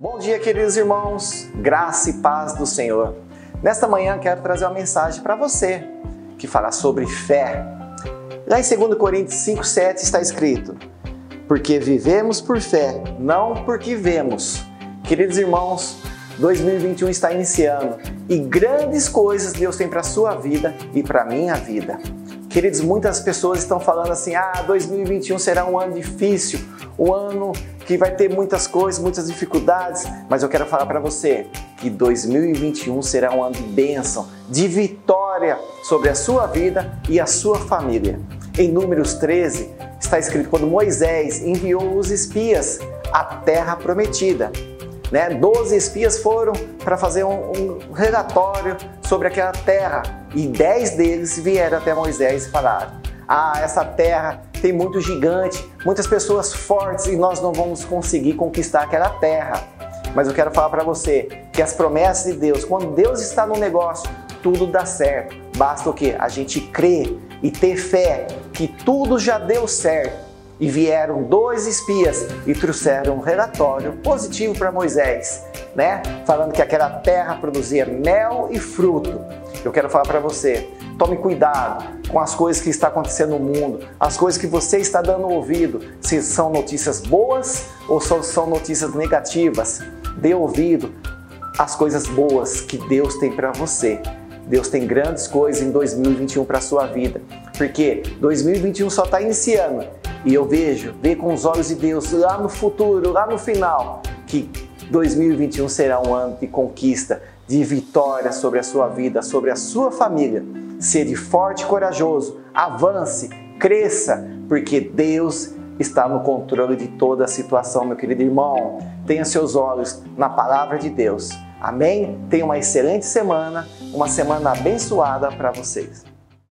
Bom dia, queridos irmãos, graça e paz do Senhor. Nesta manhã quero trazer uma mensagem para você que fala sobre fé. Lá em 2 Coríntios 5,7 está escrito: Porque vivemos por fé, não porque vemos. Queridos irmãos, 2021 está iniciando e grandes coisas Deus tem para a sua vida e para a minha vida. Queridos, muitas pessoas estão falando assim: ah, 2021 será um ano difícil, um ano que vai ter muitas coisas, muitas dificuldades, mas eu quero falar para você que 2021 será um ano de bênção, de vitória sobre a sua vida e a sua família. Em Números 13 está escrito: quando Moisés enviou os espias à terra prometida. Né? Doze espias foram para fazer um, um, relatório sobre aquela terra e dez deles vieram até Moisés e falaram: Ah, essa terra tem muito gigante, muitas pessoas fortes e nós não vamos conseguir conquistar aquela terra. Mas eu quero falar para você que as promessas de Deus, quando Deus está no negócio, tudo dá certo. Basta o que? A gente crer e ter fé que tudo já deu certo e vieram dois espias e trouxeram um relatório positivo para Moisés, né? Falando que aquela terra produzia mel e fruto. Eu quero falar para você, tome cuidado com as coisas que está acontecendo no mundo, as coisas que você está dando ouvido, se são notícias boas ou são notícias negativas. Dê ouvido às coisas boas que Deus tem para você. Deus tem grandes coisas em 2021 para a sua vida, porque 2021 só está iniciando e eu vejo, ver com os olhos de Deus lá no futuro, lá no final, que 2021 será um ano de conquista, de vitória sobre a sua vida, sobre a sua família. Seja forte e corajoso, avance, cresça, porque Deus está no controle de toda a situação, meu querido irmão. Tenha seus olhos na palavra de Deus. Amém? Tenha uma excelente semana, uma semana abençoada para vocês.